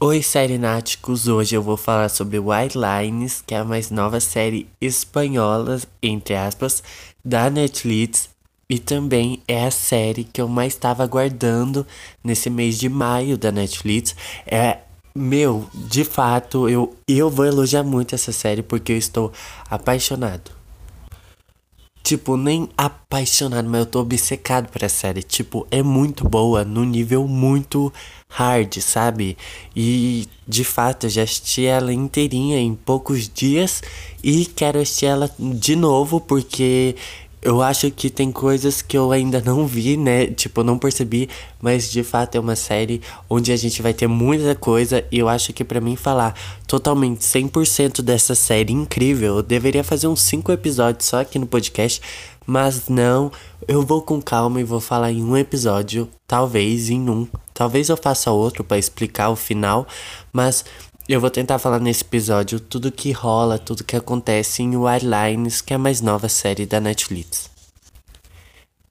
Oi, Serináticos! Hoje eu vou falar sobre White Lines, que é a mais nova série espanhola, entre aspas, da Netflix. E também é a série que eu mais estava aguardando nesse mês de maio da Netflix. É, meu, de fato, eu, eu vou elogiar muito essa série porque eu estou apaixonado. Tipo, nem apaixonado, mas eu tô obcecado essa série. Tipo, é muito boa, no nível muito hard, sabe? E de fato, eu já assisti ela inteirinha em poucos dias e quero assistir ela de novo porque eu acho que tem coisas que eu ainda não vi, né? Tipo, não percebi, mas de fato é uma série onde a gente vai ter muita coisa e eu acho que para mim falar totalmente 100% dessa série incrível, eu deveria fazer uns 5 episódios só aqui no podcast, mas não, eu vou com calma e vou falar em um episódio, talvez em um. Talvez eu faça outro para explicar o final, mas eu vou tentar falar nesse episódio tudo que rola, tudo que acontece em Wildlines, que é a mais nova série da Netflix.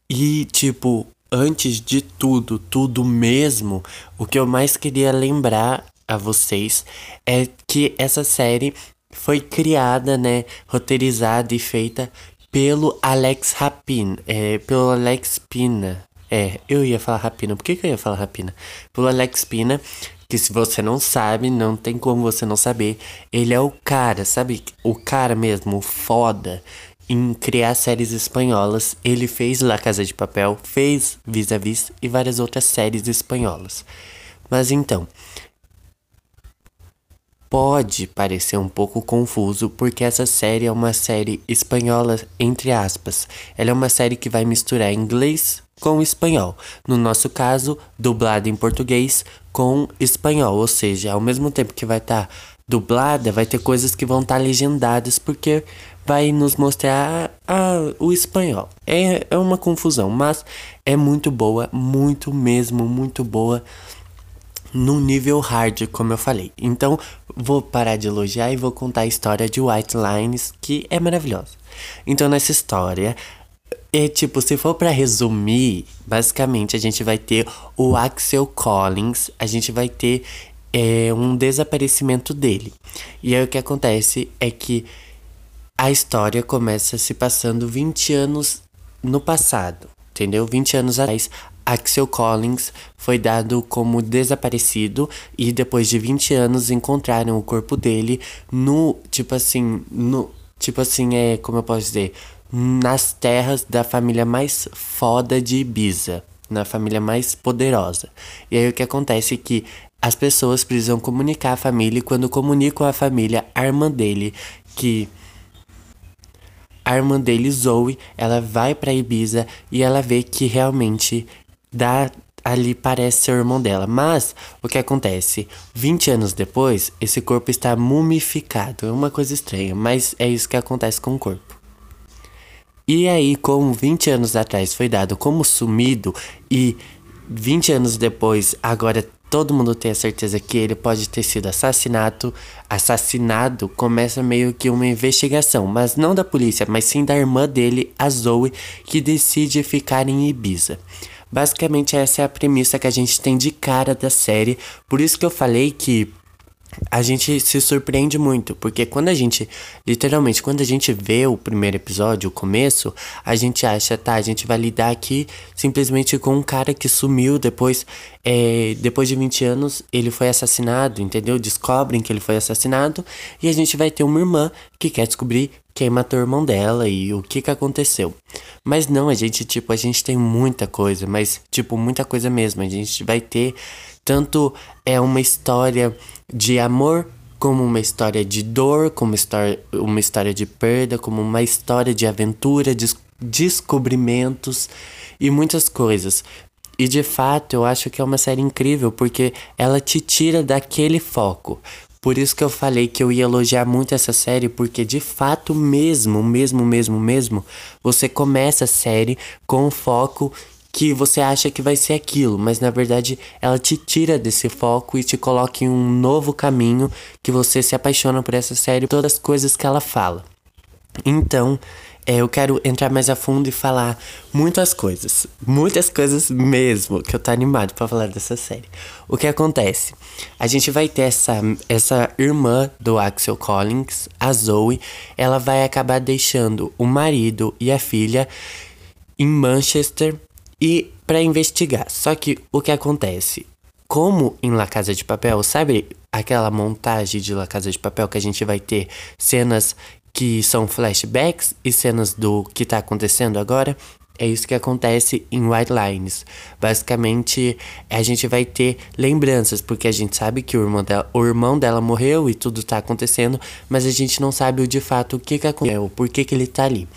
E, tipo, antes de tudo, tudo mesmo, o que eu mais queria lembrar a vocês é que essa série foi criada, né, roteirizada e feita pelo Alex Rapin, é, pelo Alex Pina. É, eu ia falar Rapina. Por que, que eu ia falar Rapina? Pelo Alex Pina, que se você não sabe, não tem como você não saber. Ele é o cara, sabe? O cara mesmo, foda em criar séries espanholas. Ele fez La Casa de Papel, fez Vis-a-Vis -vis e várias outras séries espanholas. Mas então, pode parecer um pouco confuso porque essa série é uma série espanhola entre aspas. Ela é uma série que vai misturar inglês com espanhol. No nosso caso, dublado em português com espanhol, ou seja, ao mesmo tempo que vai estar tá dublada, vai ter coisas que vão estar tá legendadas porque vai nos mostrar o espanhol. É, é uma confusão, mas é muito boa, muito mesmo, muito boa no nível hard, como eu falei. Então, vou parar de elogiar e vou contar a história de White Lines, que é maravilhosa. Então, nessa história, é tipo, se for para resumir, basicamente a gente vai ter o Axel Collins, a gente vai ter é, um desaparecimento dele. E aí o que acontece é que a história começa se passando 20 anos no passado, entendeu? 20 anos atrás, Axel Collins foi dado como desaparecido e depois de 20 anos encontraram o corpo dele no, tipo assim, no, tipo assim, é, como eu posso dizer, nas terras da família mais foda de Ibiza, na família mais poderosa. E aí o que acontece é que as pessoas precisam comunicar a família e quando comunicam a família, a irmã dele, que a irmã dele, Zoe, ela vai para Ibiza e ela vê que realmente dá ali parece ser o irmão dela. Mas o que acontece? 20 anos depois, esse corpo está mumificado. É uma coisa estranha, mas é isso que acontece com o corpo. E aí, como 20 anos atrás foi dado como sumido e 20 anos depois, agora todo mundo tem a certeza que ele pode ter sido assassinado, assassinado, começa meio que uma investigação, mas não da polícia, mas sim da irmã dele, a Zoe, que decide ficar em Ibiza. Basicamente essa é a premissa que a gente tem de cara da série, por isso que eu falei que a gente se surpreende muito, porque quando a gente, literalmente, quando a gente vê o primeiro episódio, o começo, a gente acha, tá, a gente vai lidar aqui simplesmente com um cara que sumiu depois, é, depois de 20 anos, ele foi assassinado, entendeu? Descobrem que ele foi assassinado e a gente vai ter uma irmã que quer descobrir quem matou o irmão dela e o que que aconteceu. Mas não, a gente, tipo, a gente tem muita coisa, mas, tipo, muita coisa mesmo. A gente vai ter tanto é uma história de amor, como uma história de dor, como história, uma história de perda, como uma história de aventura, de descobrimentos e muitas coisas. E de fato, eu acho que é uma série incrível porque ela te tira daquele foco. Por isso que eu falei que eu ia elogiar muito essa série, porque de fato mesmo, mesmo, mesmo, mesmo, você começa a série com foco que você acha que vai ser aquilo, mas na verdade ela te tira desse foco e te coloca em um novo caminho que você se apaixona por essa série, todas as coisas que ela fala. Então, é, eu quero entrar mais a fundo e falar muitas coisas. Muitas coisas mesmo, que eu tô animado para falar dessa série. O que acontece? A gente vai ter essa, essa irmã do Axel Collins, a Zoe. Ela vai acabar deixando o marido e a filha em Manchester e para investigar. Só que o que acontece? Como em La Casa de Papel, sabe aquela montagem de La Casa de Papel que a gente vai ter cenas que são flashbacks e cenas do que tá acontecendo agora. É isso que acontece em White Lines. Basicamente, a gente vai ter lembranças, porque a gente sabe que o irmão dela, o irmão dela morreu e tudo tá acontecendo, mas a gente não sabe o de fato o que, que aconteceu, por que, que ele tá ali.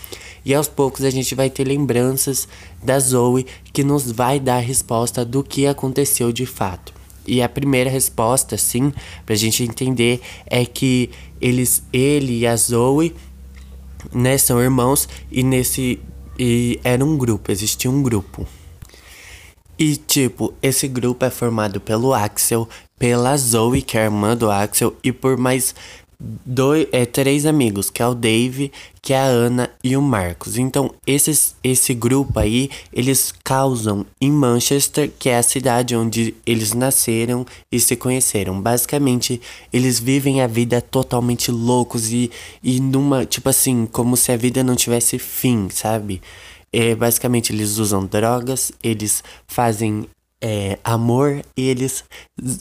E aos poucos a gente vai ter lembranças da Zoe que nos vai dar a resposta do que aconteceu de fato. E a primeira resposta, sim, pra gente entender é que eles, ele e a Zoe, né, são irmãos e nesse e era um grupo, existia um grupo. E tipo, esse grupo é formado pelo Axel, pela Zoe, que é a irmã do Axel, e por mais dois, é, três amigos, que é o Dave, que é a Ana e o Marcos. Então, esses, esse grupo aí, eles causam em Manchester, que é a cidade onde eles nasceram e se conheceram. Basicamente, eles vivem a vida totalmente loucos e, e numa, tipo assim, como se a vida não tivesse fim, sabe? É, basicamente, eles usam drogas, eles fazem é, amor e eles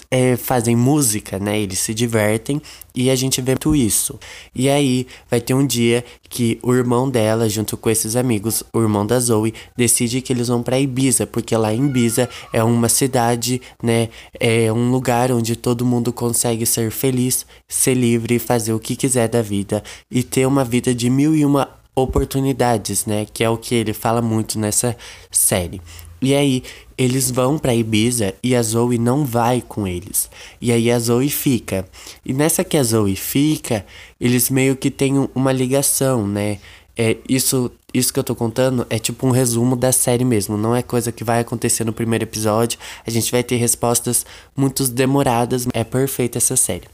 é, fazem música, né? Eles se divertem e a gente vê tudo isso. E aí vai ter um dia que o irmão dela, junto com esses amigos, o irmão da Zoe, decide que eles vão para Ibiza, porque lá em Ibiza é uma cidade, né? É um lugar onde todo mundo consegue ser feliz, ser livre, fazer o que quiser da vida e ter uma vida de mil e uma oportunidades, né? Que é o que ele fala muito nessa série. E aí eles vão para Ibiza e a Zoe não vai com eles. E aí a Zoe fica. E nessa que a Zoe fica, eles meio que têm uma ligação, né? É, isso, isso que eu tô contando é tipo um resumo da série mesmo, não é coisa que vai acontecer no primeiro episódio. A gente vai ter respostas muito demoradas. É perfeita essa série.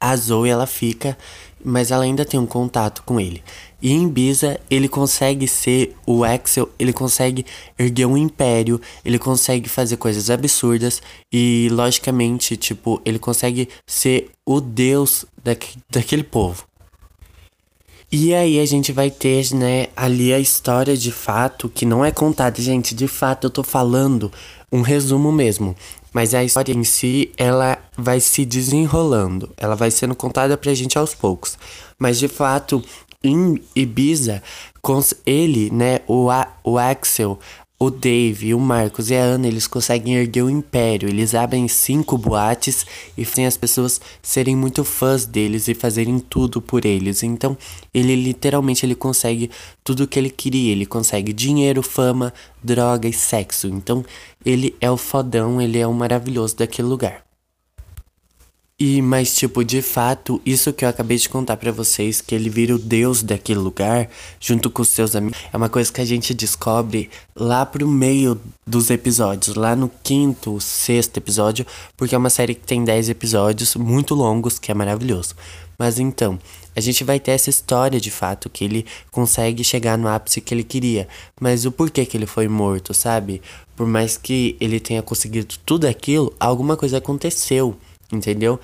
A Zoe ela fica, mas ela ainda tem um contato com ele. E em Biza, ele consegue ser o Axel, ele consegue erguer um império, ele consegue fazer coisas absurdas e, logicamente, tipo, ele consegue ser o deus daque, daquele povo. E aí a gente vai ter, né, ali a história de fato, que não é contada, gente, de fato eu tô falando um resumo mesmo. Mas a história em si, ela vai se desenrolando, ela vai sendo contada pra gente aos poucos. Mas de fato, em Ibiza, ele, né, o, A, o Axel, o Dave, o Marcos e a Ana, eles conseguem erguer o império. Eles abrem cinco boates e fazem as pessoas serem muito fãs deles e fazerem tudo por eles. Então, ele literalmente ele consegue tudo o que ele queria. Ele consegue dinheiro, fama, droga e sexo. Então, ele é o fodão, ele é o maravilhoso daquele lugar. E, mas, tipo, de fato, isso que eu acabei de contar para vocês, que ele vira o deus daquele lugar, junto com os seus amigos, é uma coisa que a gente descobre lá pro meio dos episódios, lá no quinto, sexto episódio, porque é uma série que tem 10 episódios muito longos, que é maravilhoso. Mas então, a gente vai ter essa história de fato, que ele consegue chegar no ápice que ele queria. Mas o porquê que ele foi morto, sabe? Por mais que ele tenha conseguido tudo aquilo, alguma coisa aconteceu entendeu?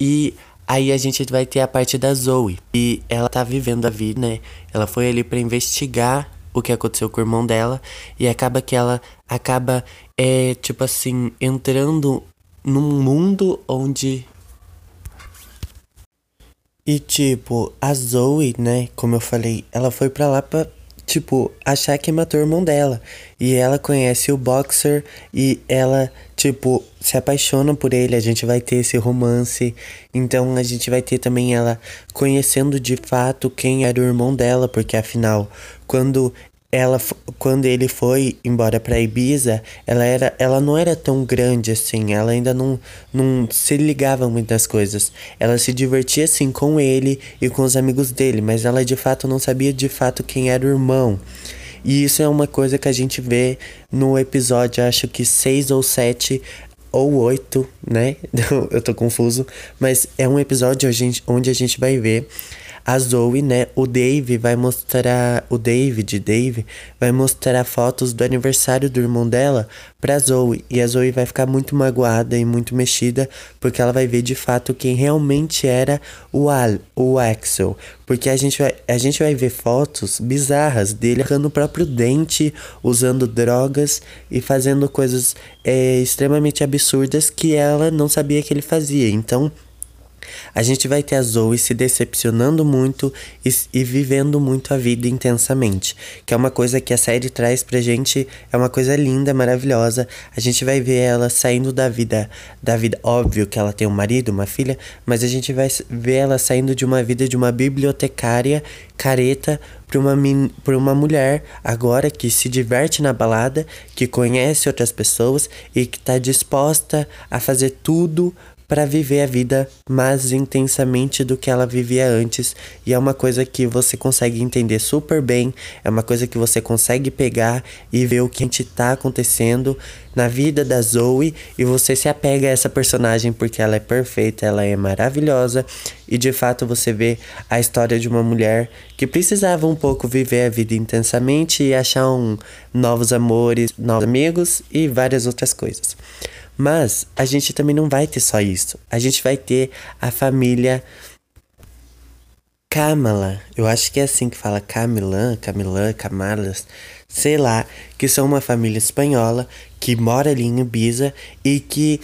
E aí a gente vai ter a parte da Zoe. E ela tá vivendo a vida, né? Ela foi ali para investigar o que aconteceu com o irmão dela. E acaba que ela acaba, é, tipo assim, entrando num mundo onde. E tipo, a Zoe, né? Como eu falei, ela foi pra lá pra tipo, achar que matou o irmão dela. E ela conhece o boxer e ela, tipo, se apaixona por ele. A gente vai ter esse romance. Então a gente vai ter também ela conhecendo de fato quem era o irmão dela, porque afinal, quando ela quando ele foi embora para Ibiza, ela era ela não era tão grande assim, ela ainda não não se ligava muitas coisas. Ela se divertia assim com ele e com os amigos dele, mas ela de fato não sabia de fato quem era o irmão. E isso é uma coisa que a gente vê no episódio, acho que seis ou sete ou oito, né? Eu tô confuso, mas é um episódio onde a gente vai ver a Zoe, né? O Dave vai mostrar. O David, Dave, vai mostrar fotos do aniversário do irmão dela pra Zoe. E a Zoe vai ficar muito magoada e muito mexida, porque ela vai ver de fato quem realmente era o, Al, o Axel. Porque a gente, vai, a gente vai ver fotos bizarras dele arrancando o próprio dente, usando drogas e fazendo coisas é, extremamente absurdas que ela não sabia que ele fazia. Então a gente vai ter a Zoe se decepcionando muito e, e, vivendo muito a vida intensamente, que é uma coisa que a série traz pra gente, é uma coisa linda, maravilhosa. A gente vai ver ela saindo da vida, da vida, óbvio que ela tem um marido, uma filha, mas a gente vai ver ela saindo de uma vida de uma bibliotecária careta para uma, pra uma mulher agora que se diverte na balada, que conhece outras pessoas e que está disposta a fazer tudo para viver a vida mais intensamente do que ela vivia antes. E é uma coisa que você consegue entender super bem, é uma coisa que você consegue pegar e ver o que está acontecendo na vida da Zoe e você se apega a essa personagem porque ela é perfeita, ela é maravilhosa e de fato você vê a história de uma mulher que precisava um pouco viver a vida intensamente e achar um, novos amores, novos amigos e várias outras coisas. Mas a gente também não vai ter só isso. A gente vai ter a família Kamala. Eu acho que é assim que fala Camilã, Camilã, Camalas, sei lá, que são uma família espanhola que mora ali em Ibiza e que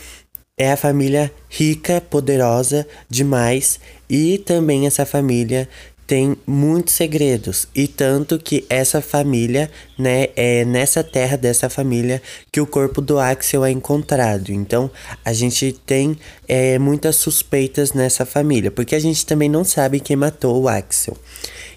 é a família rica, poderosa demais e também essa família tem muitos segredos e tanto que essa família, né, é nessa terra dessa família que o corpo do Axel é encontrado. Então a gente tem é, muitas suspeitas nessa família, porque a gente também não sabe quem matou o Axel.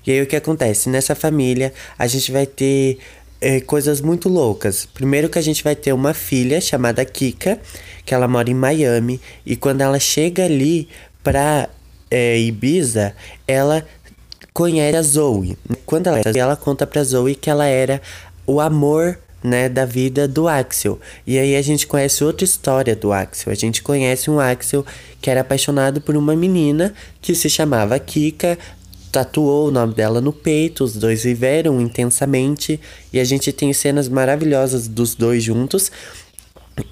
E aí o que acontece nessa família? A gente vai ter é, coisas muito loucas. Primeiro que a gente vai ter uma filha chamada Kika, que ela mora em Miami e quando ela chega ali pra é, Ibiza, ela conhece a Zoe. Quando ela, ela conta pra Zoe que ela era o amor né, da vida do Axel. E aí a gente conhece outra história do Axel. A gente conhece um Axel que era apaixonado por uma menina que se chamava Kika, tatuou o nome dela no peito, os dois viveram intensamente e a gente tem cenas maravilhosas dos dois juntos.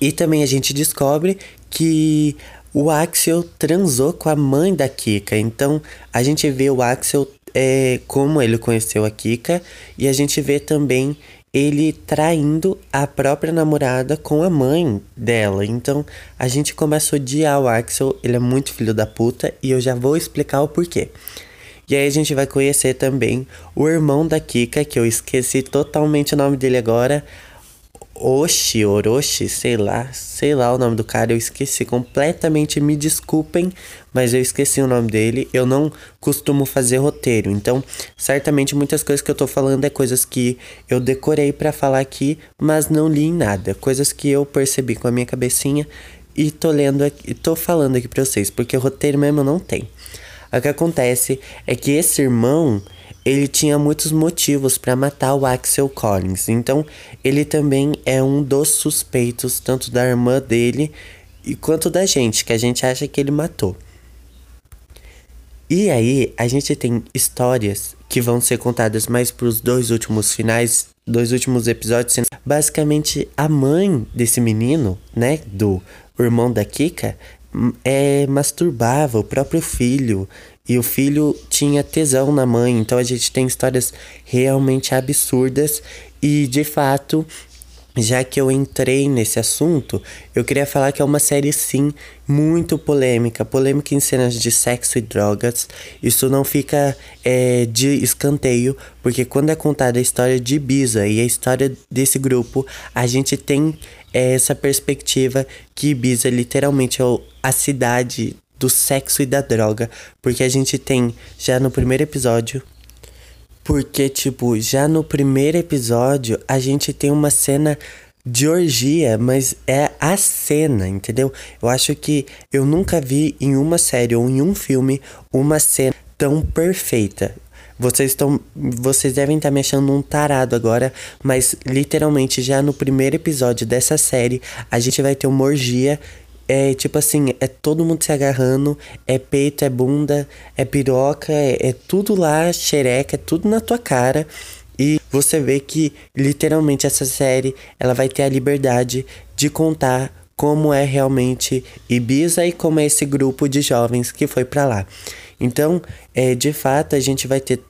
E também a gente descobre que o Axel transou com a mãe da Kika. Então a gente vê o Axel é, como ele conheceu a Kika e a gente vê também ele traindo a própria namorada com a mãe dela. Então a gente começa a odiar o Axel, ele é muito filho da puta e eu já vou explicar o porquê. E aí a gente vai conhecer também o irmão da Kika, que eu esqueci totalmente o nome dele agora, Oshi, Orochi, sei lá, sei lá o nome do cara, eu esqueci completamente, me desculpem, mas eu esqueci o nome dele. Eu não costumo fazer roteiro, então certamente muitas coisas que eu tô falando é coisas que eu decorei para falar aqui, mas não li em nada, coisas que eu percebi com a minha cabecinha e tô lendo aqui, tô falando aqui para vocês, porque roteiro mesmo não tem. O que acontece é que esse irmão ele tinha muitos motivos para matar o Axel Collins. Então, ele também é um dos suspeitos, tanto da irmã dele e quanto da gente, que a gente acha que ele matou. E aí, a gente tem histórias que vão ser contadas mais para os dois últimos finais, dois últimos episódios, basicamente a mãe desse menino, né, do irmão da Kika, é masturbava o próprio filho e o filho tinha tesão na mãe. Então a gente tem histórias realmente absurdas e de fato já que eu entrei nesse assunto, eu queria falar que é uma série sim muito polêmica, polêmica em cenas de sexo e drogas. Isso não fica é, de escanteio, porque quando é contada a história de Ibiza e a história desse grupo, a gente tem é, essa perspectiva que Ibiza literalmente é a cidade do sexo e da droga, porque a gente tem já no primeiro episódio porque, tipo, já no primeiro episódio a gente tem uma cena de orgia, mas é a cena, entendeu? Eu acho que eu nunca vi em uma série ou em um filme uma cena tão perfeita. Vocês estão, vocês devem estar me achando um tarado agora, mas literalmente já no primeiro episódio dessa série a gente vai ter uma orgia é tipo assim, é todo mundo se agarrando, é peito, é bunda, é piroca, é, é tudo lá, xereca, é tudo na tua cara. E você vê que literalmente essa série ela vai ter a liberdade de contar como é realmente Ibiza e como é esse grupo de jovens que foi para lá. Então, é, de fato, a gente vai ter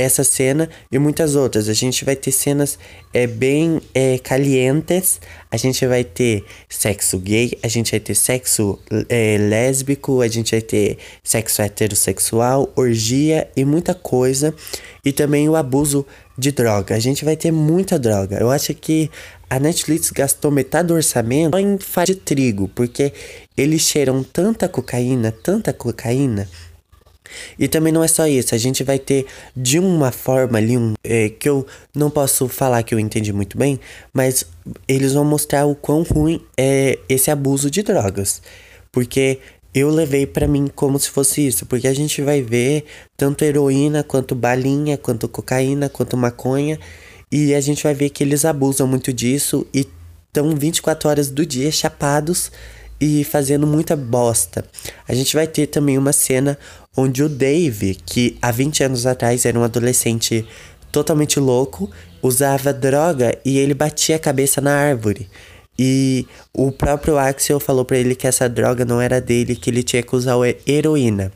essa cena e muitas outras. A gente vai ter cenas é, bem é, calientes, a gente vai ter sexo gay, a gente vai ter sexo é, lésbico, a gente vai ter sexo heterossexual, orgia e muita coisa. E também o abuso de droga. A gente vai ter muita droga. Eu acho que a Netflix gastou metade do orçamento em fazer de trigo, porque eles cheiram tanta cocaína, tanta cocaína e também não é só isso, a gente vai ter de uma forma ali, um, é, que eu não posso falar que eu entendi muito bem, mas eles vão mostrar o quão ruim é esse abuso de drogas. Porque eu levei para mim como se fosse isso, porque a gente vai ver tanto heroína, quanto balinha, quanto cocaína, quanto maconha, e a gente vai ver que eles abusam muito disso e estão 24 horas do dia chapados e fazendo muita bosta. A gente vai ter também uma cena onde o Dave, que há 20 anos atrás era um adolescente totalmente louco, usava droga e ele batia a cabeça na árvore. E o próprio Axel falou para ele que essa droga não era dele, que ele tinha que usar heroína.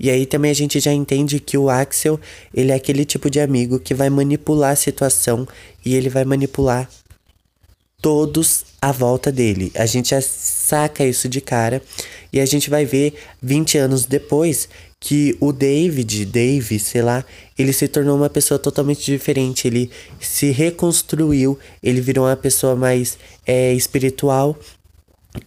E aí também a gente já entende que o Axel, ele é aquele tipo de amigo que vai manipular a situação e ele vai manipular todos à volta dele. A gente já saca isso de cara e a gente vai ver 20 anos depois que o David, Dave, sei lá, ele se tornou uma pessoa totalmente diferente. Ele se reconstruiu, ele virou uma pessoa mais é, espiritual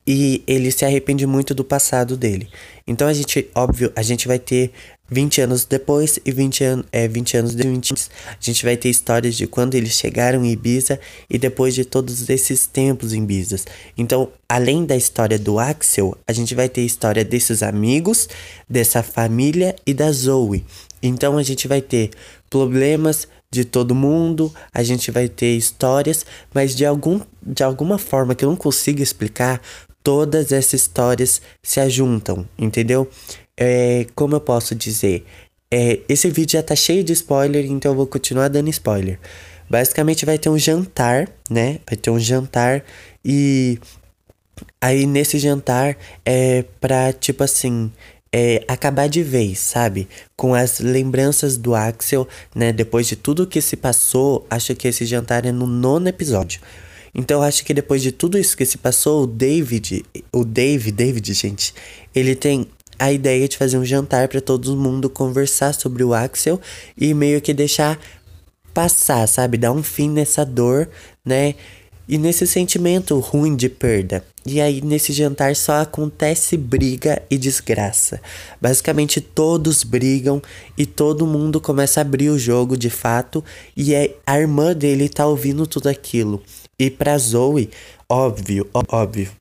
e ele se arrepende muito do passado dele. Então a gente, óbvio, a gente vai ter 20 anos depois e 20, an é, 20 anos depois, a gente vai ter histórias de quando eles chegaram em Ibiza e depois de todos esses tempos em Ibiza. Então, além da história do Axel, a gente vai ter história desses amigos, dessa família e da Zoe. Então, a gente vai ter problemas de todo mundo, a gente vai ter histórias, mas de, algum, de alguma forma que eu não consigo explicar, todas essas histórias se ajuntam, entendeu? É, como eu posso dizer? É, esse vídeo já tá cheio de spoiler, então eu vou continuar dando spoiler. Basicamente vai ter um jantar, né? Vai ter um jantar e aí nesse jantar é pra tipo assim. É, acabar de vez, sabe? Com as lembranças do Axel, né? Depois de tudo que se passou, acho que esse jantar é no nono episódio. Então acho que depois de tudo isso que se passou, o David, o Dave, David, gente, ele tem a ideia de fazer um jantar para todo mundo conversar sobre o Axel e meio que deixar passar, sabe? Dar um fim nessa dor, né? E nesse sentimento ruim de perda. E aí, nesse jantar só acontece briga e desgraça. Basicamente, todos brigam e todo mundo começa a abrir o jogo de fato. E é, a irmã dele tá ouvindo tudo aquilo. E pra Zoe, óbvio, óbvio,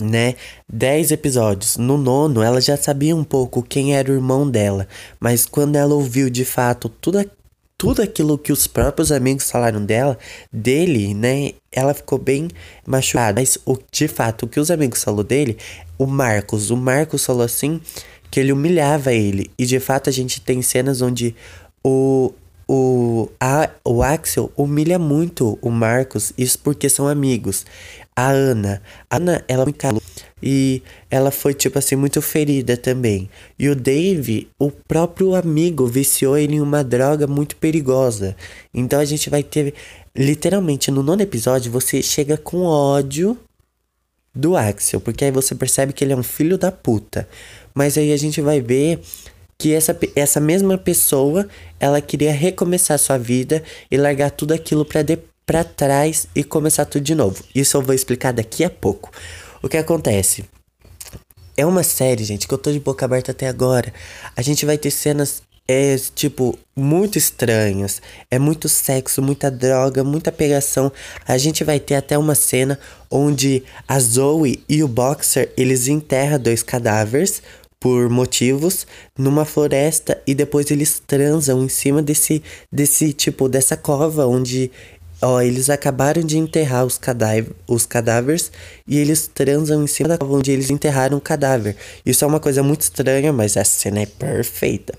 né? Dez episódios. No nono, ela já sabia um pouco quem era o irmão dela, mas quando ela ouviu de fato tudo, tudo aquilo que os próprios amigos falaram dela, dele, né? Ela ficou bem machucada. Mas o, de fato, o que os amigos falaram dele, o Marcos, o Marcos falou assim que ele humilhava ele. E de fato a gente tem cenas onde o o, a, o Axel humilha muito o Marcos, isso porque são amigos. A Ana, a Ana, ela me calou e ela foi, tipo assim, muito ferida também. E o Dave, o próprio amigo, viciou ele em uma droga muito perigosa. Então a gente vai ter, literalmente, no nono episódio, você chega com ódio do Axel, porque aí você percebe que ele é um filho da puta. Mas aí a gente vai ver que essa, essa mesma pessoa ela queria recomeçar sua vida e largar tudo aquilo para para trás e começar tudo de novo. Isso eu vou explicar daqui a pouco. O que acontece? É uma série, gente, que eu tô de boca aberta até agora. A gente vai ter cenas é tipo muito estranhas. É muito sexo, muita droga, muita pegação. A gente vai ter até uma cena onde a Zoe e o Boxer, eles enterram dois cadáveres por motivos numa floresta e depois eles transam em cima desse desse tipo dessa cova onde Ó, eles acabaram de enterrar os, os cadáveres e eles transam em cima da cova onde eles enterraram o cadáver. Isso é uma coisa muito estranha, mas a cena é perfeita.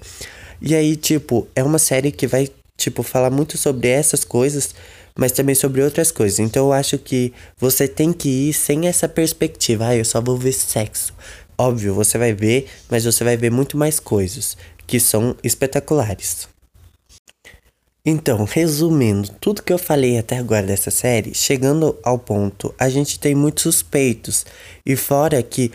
E aí, tipo, é uma série que vai, tipo, falar muito sobre essas coisas, mas também sobre outras coisas. Então eu acho que você tem que ir sem essa perspectiva. Ah, eu só vou ver sexo. Óbvio, você vai ver, mas você vai ver muito mais coisas que são espetaculares. Então, resumindo tudo que eu falei até agora dessa série, chegando ao ponto, a gente tem muitos suspeitos. E fora que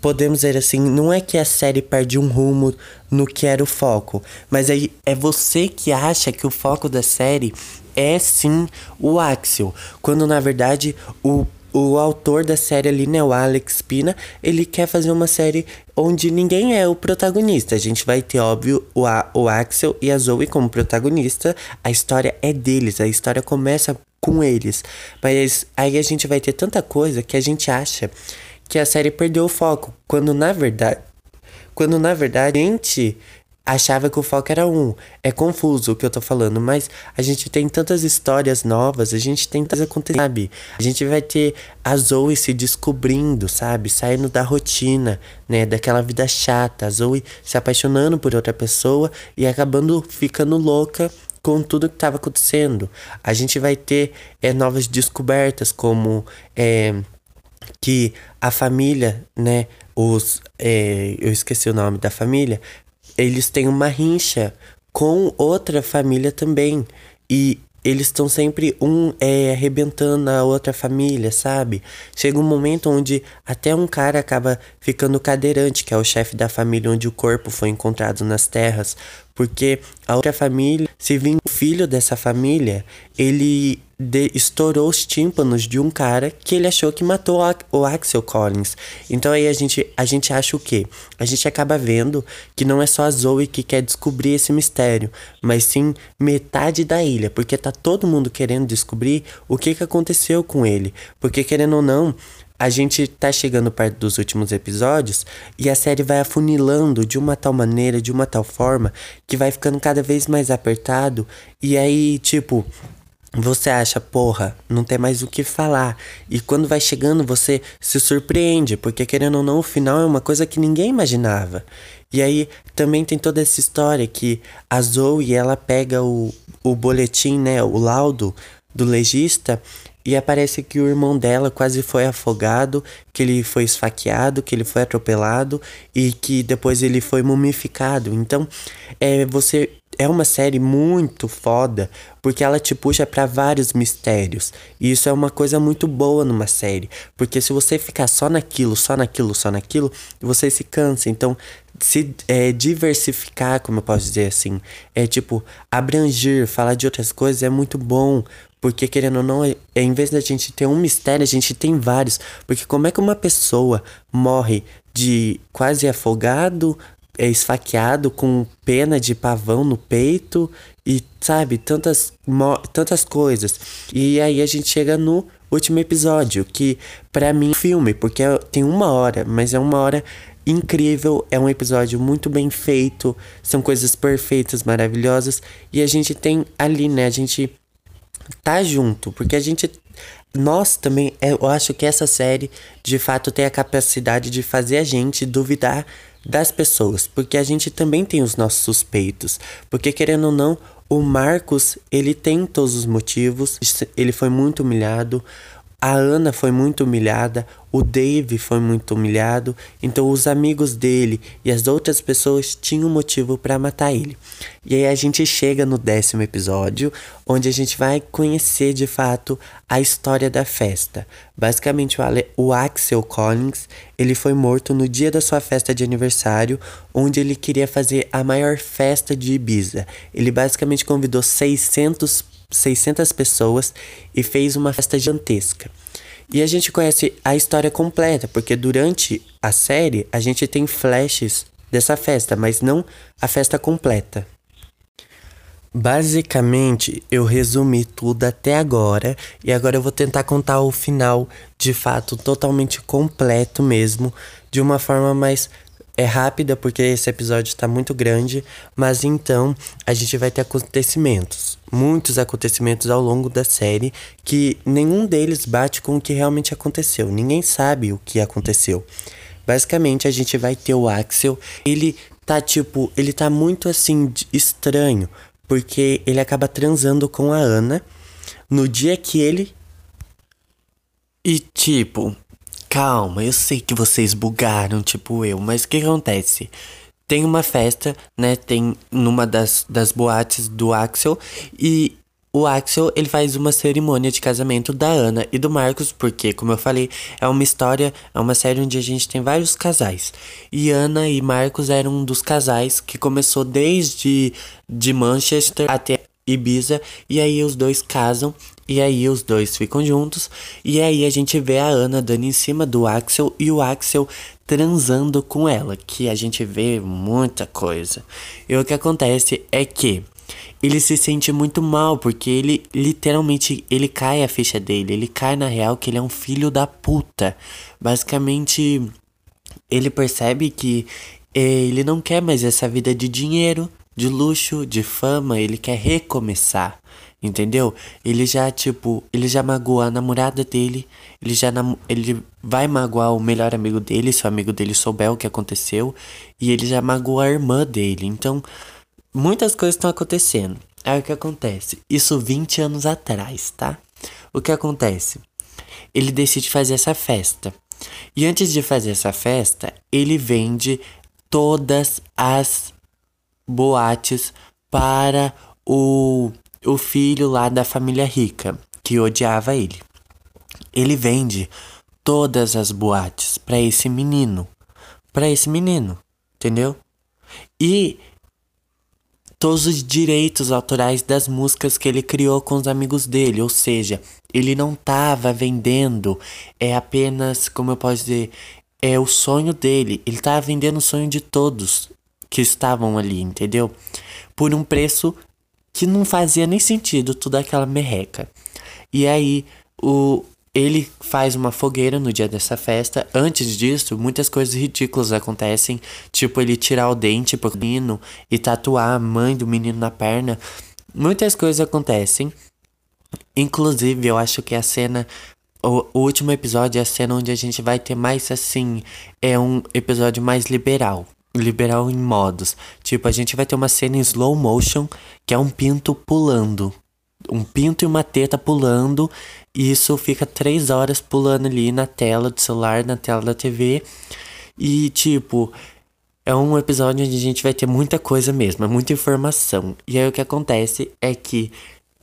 podemos dizer assim, não é que a série perde um rumo no que era o foco, mas aí é você que acha que o foco da série é sim o Axel, quando na verdade o o autor da série ali, né, o Alex Pina, ele quer fazer uma série onde ninguém é o protagonista. A gente vai ter, óbvio, o, a, o Axel e a Zoe como protagonista. A história é deles, a história começa com eles. Mas aí a gente vai ter tanta coisa que a gente acha que a série perdeu o foco, quando na verdade, quando na verdade a gente achava que o foco era um. É confuso o que eu tô falando, mas a gente tem tantas histórias novas, a gente tem tantas acontecendo, sabe? A gente vai ter a Zoe se descobrindo, sabe? Saindo da rotina, né? Daquela vida chata. A Zoe se apaixonando por outra pessoa e acabando ficando louca com tudo que estava acontecendo. A gente vai ter é, novas descobertas, como é, que a família, né? Os, é, eu esqueci o nome da família, eles têm uma rincha com outra família também. E eles estão sempre um é, arrebentando a outra família, sabe? Chega um momento onde até um cara acaba ficando cadeirante, que é o chefe da família onde o corpo foi encontrado nas terras, porque a outra família, se vir o filho dessa família, ele de, estourou os tímpanos de um cara que ele achou que matou o Axel Collins. Então aí a gente, a gente acha o quê? A gente acaba vendo que não é só a Zoe que quer descobrir esse mistério, mas sim metade da ilha, porque tá todo mundo querendo descobrir o que, que aconteceu com ele. Porque querendo ou não, a gente tá chegando perto dos últimos episódios e a série vai afunilando de uma tal maneira, de uma tal forma, que vai ficando cada vez mais apertado. E aí, tipo, você acha, porra, não tem mais o que falar. E quando vai chegando, você se surpreende, porque querendo ou não, o final é uma coisa que ninguém imaginava. E aí também tem toda essa história que a Zoe, ela pega o, o boletim, né, o laudo do legista e aparece que o irmão dela quase foi afogado, que ele foi esfaqueado, que ele foi atropelado e que depois ele foi mumificado. Então, é, você é uma série muito foda, porque ela te puxa para vários mistérios. E isso é uma coisa muito boa numa série, porque se você ficar só naquilo, só naquilo, só naquilo, você se cansa. Então, se é, diversificar, como eu posso dizer assim, é tipo abranger, falar de outras coisas é muito bom, porque querendo ou não, é, é, em vez da gente ter um mistério, a gente tem vários. Porque como é que uma pessoa morre de quase afogado, é esfaqueado com pena de pavão no peito e sabe, tantas, tantas coisas. E aí a gente chega no último episódio, que para mim é um filme, porque tem uma hora, mas é uma hora incrível, é um episódio muito bem feito, são coisas perfeitas, maravilhosas, e a gente tem ali, né, a gente tá junto, porque a gente nós também, eu acho que essa série de fato tem a capacidade de fazer a gente duvidar das pessoas, porque a gente também tem os nossos suspeitos, porque querendo ou não, o Marcos, ele tem todos os motivos, ele foi muito humilhado, a Ana foi muito humilhada, o Dave foi muito humilhado, então os amigos dele e as outras pessoas tinham motivo para matar ele. E aí a gente chega no décimo episódio, onde a gente vai conhecer de fato a história da festa. Basicamente, o, Ale o Axel Collins ele foi morto no dia da sua festa de aniversário, onde ele queria fazer a maior festa de Ibiza. Ele basicamente convidou 600 600 pessoas e fez uma festa gigantesca. E a gente conhece a história completa, porque durante a série a gente tem flashes dessa festa, mas não a festa completa. Basicamente, eu resumi tudo até agora e agora eu vou tentar contar o final de fato totalmente completo mesmo, de uma forma mais é rápida porque esse episódio está muito grande, mas então a gente vai ter acontecimentos, muitos acontecimentos ao longo da série que nenhum deles bate com o que realmente aconteceu. Ninguém sabe o que aconteceu. Basicamente, a gente vai ter o Axel, ele tá tipo, ele tá muito assim estranho, porque ele acaba transando com a Ana no dia que ele e tipo, calma, eu sei que vocês bugaram, tipo eu, mas o que acontece? Tem uma festa, né? Tem numa das, das boates do Axel e o Axel ele faz uma cerimônia de casamento da Ana e do Marcos, porque, como eu falei, é uma história, é uma série onde a gente tem vários casais. E Ana e Marcos eram um dos casais que começou desde de Manchester até Ibiza, e aí os dois casam e aí os dois ficam juntos. E aí a gente vê a Ana dando em cima do Axel e o Axel transando com ela. Que a gente vê muita coisa. E o que acontece é que ele se sente muito mal, porque ele literalmente ele cai a ficha dele, ele cai na real que ele é um filho da puta. Basicamente, ele percebe que eh, ele não quer mais essa vida de dinheiro, de luxo, de fama, ele quer recomeçar. Entendeu? Ele já, tipo, ele já magoou a namorada dele, ele já ele vai magoar o melhor amigo dele, se o amigo dele souber o que aconteceu, e ele já magoou a irmã dele. Então, muitas coisas estão acontecendo. Aí o que acontece? Isso 20 anos atrás, tá? O que acontece? Ele decide fazer essa festa. E antes de fazer essa festa, ele vende todas as boates para o o filho lá da família rica, que odiava ele. Ele vende todas as boates para esse menino, para esse menino, entendeu? E todos os direitos autorais das músicas que ele criou com os amigos dele, ou seja, ele não estava vendendo, é apenas, como eu posso dizer, é o sonho dele, ele estava vendendo o sonho de todos que estavam ali, entendeu? Por um preço que não fazia nem sentido toda aquela merreca. E aí o ele faz uma fogueira no dia dessa festa. Antes disso, muitas coisas ridículas acontecem, tipo ele tirar o dente pro menino e tatuar a mãe do menino na perna. Muitas coisas acontecem. Inclusive, eu acho que a cena o, último episódio é a cena onde a gente vai ter mais assim, é um episódio mais liberal liberal em modos. Tipo, a gente vai ter uma cena em slow motion que é um pinto pulando. Um pinto e uma teta pulando. E isso fica três horas pulando ali na tela do celular, na tela da TV. E tipo, é um episódio onde a gente vai ter muita coisa mesmo, é muita informação. E aí o que acontece é que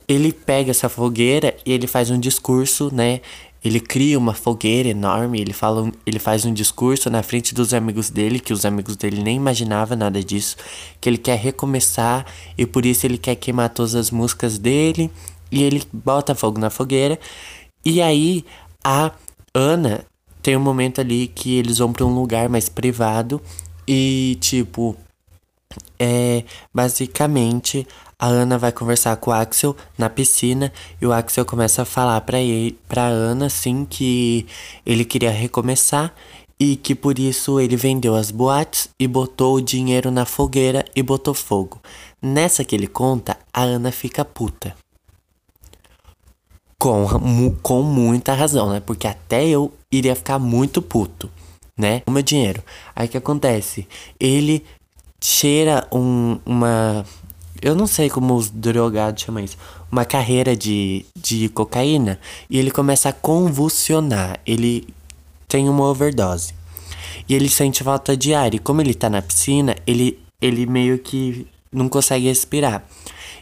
ele pega essa fogueira e ele faz um discurso, né? Ele cria uma fogueira enorme, ele fala, ele faz um discurso na frente dos amigos dele, que os amigos dele nem imaginavam nada disso, que ele quer recomeçar e por isso ele quer queimar todas as músicas dele e ele bota fogo na fogueira. E aí a Ana tem um momento ali que eles vão para um lugar mais privado e tipo é basicamente a Ana vai conversar com o Axel na piscina e o Axel começa a falar para ele, para Ana assim que ele queria recomeçar e que por isso ele vendeu as boates e botou o dinheiro na fogueira e botou fogo. Nessa que ele conta, a Ana fica puta. Com, com muita razão, né? Porque até eu iria ficar muito puto, né? O meu dinheiro. Aí que acontece? Ele cheira um, uma eu não sei como os drogados chamam isso, uma carreira de, de cocaína e ele começa a convulsionar. Ele tem uma overdose. E ele sente falta de ar. E como ele tá na piscina, ele, ele meio que não consegue respirar.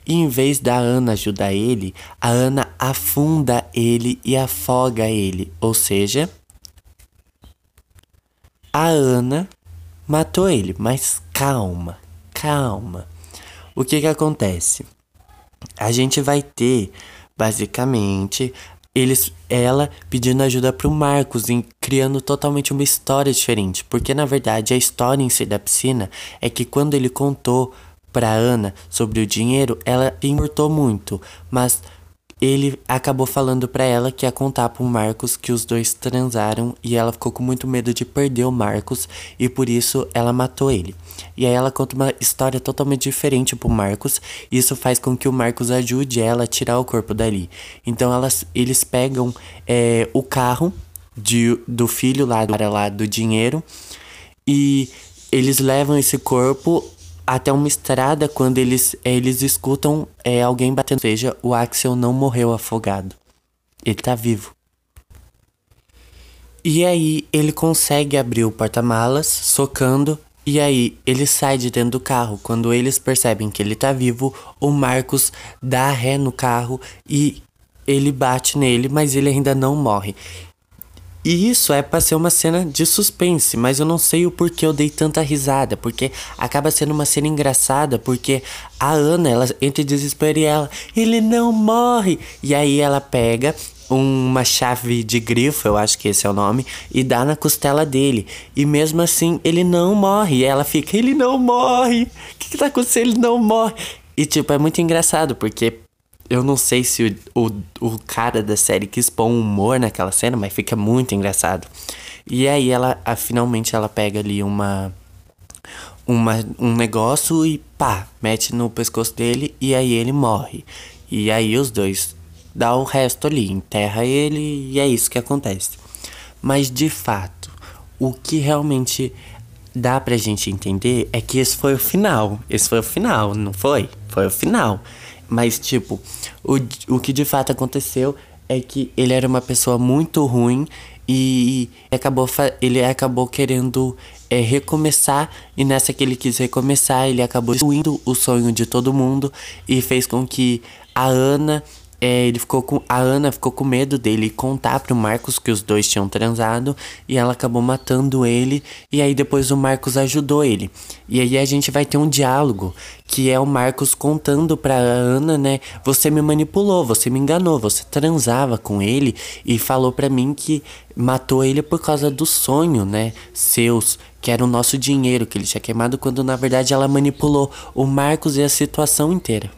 E em vez da Ana ajudar ele, a Ana afunda ele e afoga ele. Ou seja, a Ana matou ele. Mas calma, calma o que que acontece? A gente vai ter, basicamente, eles, ela pedindo ajuda pro Marcos, em, criando totalmente uma história diferente. Porque, na verdade, a história em si da piscina é que quando ele contou pra Ana sobre o dinheiro, ela importou muito. Mas ele acabou falando para ela que ia contar pro Marcos que os dois transaram e ela ficou com muito medo de perder o Marcos e por isso ela matou ele. E aí ela conta uma história totalmente diferente pro Marcos, e isso faz com que o Marcos ajude ela a tirar o corpo dali. Então elas, eles pegam é, o carro de, do filho lá do, lá do dinheiro e eles levam esse corpo até uma estrada quando eles, eles escutam é, alguém batendo. Ou seja, o Axel não morreu afogado. Ele tá vivo. E aí ele consegue abrir o porta-malas, socando, e aí ele sai de dentro do carro. Quando eles percebem que ele tá vivo, o Marcos dá ré no carro e ele bate nele, mas ele ainda não morre. E isso é pra ser uma cena de suspense, mas eu não sei o porquê eu dei tanta risada, porque acaba sendo uma cena engraçada, porque a Ana, ela entra em desespero e ela, ele não morre. E aí ela pega uma chave de grifo, eu acho que esse é o nome, e dá na costela dele. E mesmo assim, ele não morre. E ela fica, ele não morre. O que, que tá acontecendo? Ele não morre. E tipo, é muito engraçado, porque eu não sei se o, o, o cara da série quis pôr um humor naquela cena, mas fica muito engraçado. E aí ela, a, finalmente ela pega ali uma, uma um negócio e pá, mete no pescoço dele e aí ele morre. E aí os dois dá o resto ali, enterra ele e é isso que acontece. Mas de fato, o que realmente dá pra gente entender é que esse foi o final. Esse foi o final, não foi? Foi o final. Mas, tipo, o, o que de fato aconteceu é que ele era uma pessoa muito ruim e acabou, ele acabou querendo é, recomeçar. E nessa que ele quis recomeçar, ele acabou destruindo o sonho de todo mundo e fez com que a Ana é, ele ficou com a Ana ficou com medo dele contar pro Marcos que os dois tinham transado e ela acabou matando ele e aí depois o Marcos ajudou ele. E aí a gente vai ter um diálogo que é o Marcos contando pra Ana, né? Você me manipulou, você me enganou, você transava com ele e falou pra mim que matou ele por causa do sonho, né? Seus, que era o nosso dinheiro que ele tinha queimado, quando na verdade ela manipulou o Marcos e a situação inteira.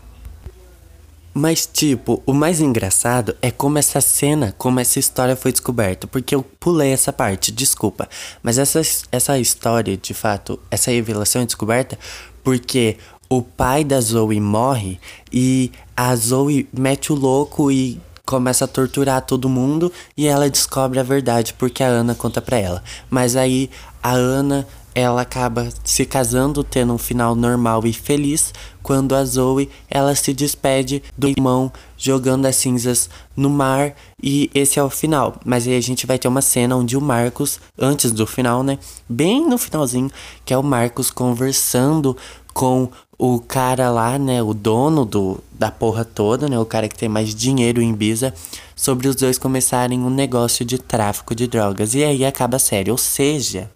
Mas, tipo, o mais engraçado é como essa cena, como essa história foi descoberta. Porque eu pulei essa parte, desculpa. Mas essa, essa história, de fato, essa revelação é descoberta porque o pai da Zoe morre e a Zoe mete o louco e começa a torturar todo mundo e ela descobre a verdade porque a Ana conta pra ela. Mas aí a Ana ela acaba se casando, tendo um final normal e feliz, quando a Zoe ela se despede do irmão jogando as cinzas no mar e esse é o final. Mas aí a gente vai ter uma cena onde o Marcos, antes do final, né, bem no finalzinho, que é o Marcos conversando com o cara lá, né, o dono do, da porra toda, né, o cara que tem mais dinheiro em Ibiza, sobre os dois começarem um negócio de tráfico de drogas. E aí acaba a série, ou seja,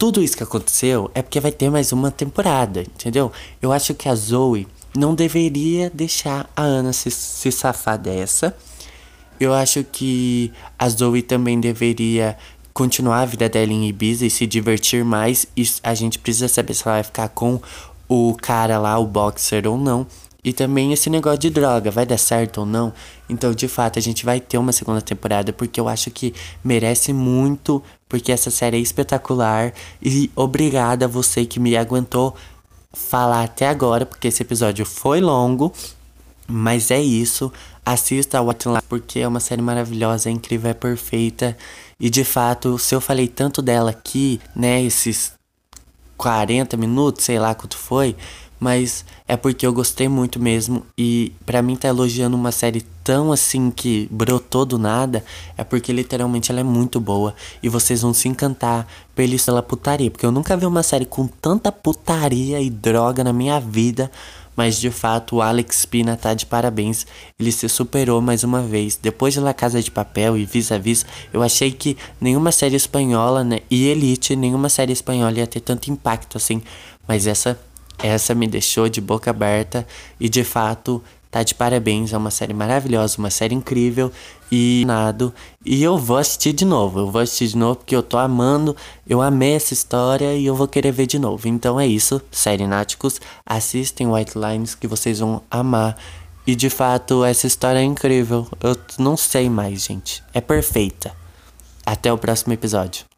tudo isso que aconteceu é porque vai ter mais uma temporada, entendeu? Eu acho que a Zoe não deveria deixar a Ana se, se safar dessa. Eu acho que a Zoe também deveria continuar a vida dela em Ibiza e se divertir mais. E a gente precisa saber se ela vai ficar com o cara lá, o boxer ou não. E também esse negócio de droga, vai dar certo ou não? Então, de fato, a gente vai ter uma segunda temporada, porque eu acho que merece muito, porque essa série é espetacular. E obrigada a você que me aguentou falar até agora, porque esse episódio foi longo. Mas é isso. Assista a Watchmen porque é uma série maravilhosa, é incrível, é perfeita. E de fato, se eu falei tanto dela aqui, né, esses 40 minutos, sei lá quanto foi, mas é porque eu gostei muito mesmo e para mim tá elogiando uma série tão assim que brotou do nada, é porque literalmente ela é muito boa e vocês vão se encantar pela putaria, porque eu nunca vi uma série com tanta putaria e droga na minha vida. Mas de fato, o Alex Pina tá de parabéns. Ele se superou mais uma vez. Depois de La Casa de Papel e Vis a Vis, eu achei que nenhuma série espanhola, né, e Elite, nenhuma série espanhola ia ter tanto impacto assim. Mas essa essa me deixou de boca aberta e de fato tá de parabéns, é uma série maravilhosa, uma série incrível e nado. E eu vou assistir de novo, eu vou assistir de novo porque eu tô amando, eu amei essa história e eu vou querer ver de novo. Então é isso, série Náticos, assistem White Lines que vocês vão amar. E de fato, essa história é incrível. Eu não sei mais, gente. É perfeita. Até o próximo episódio.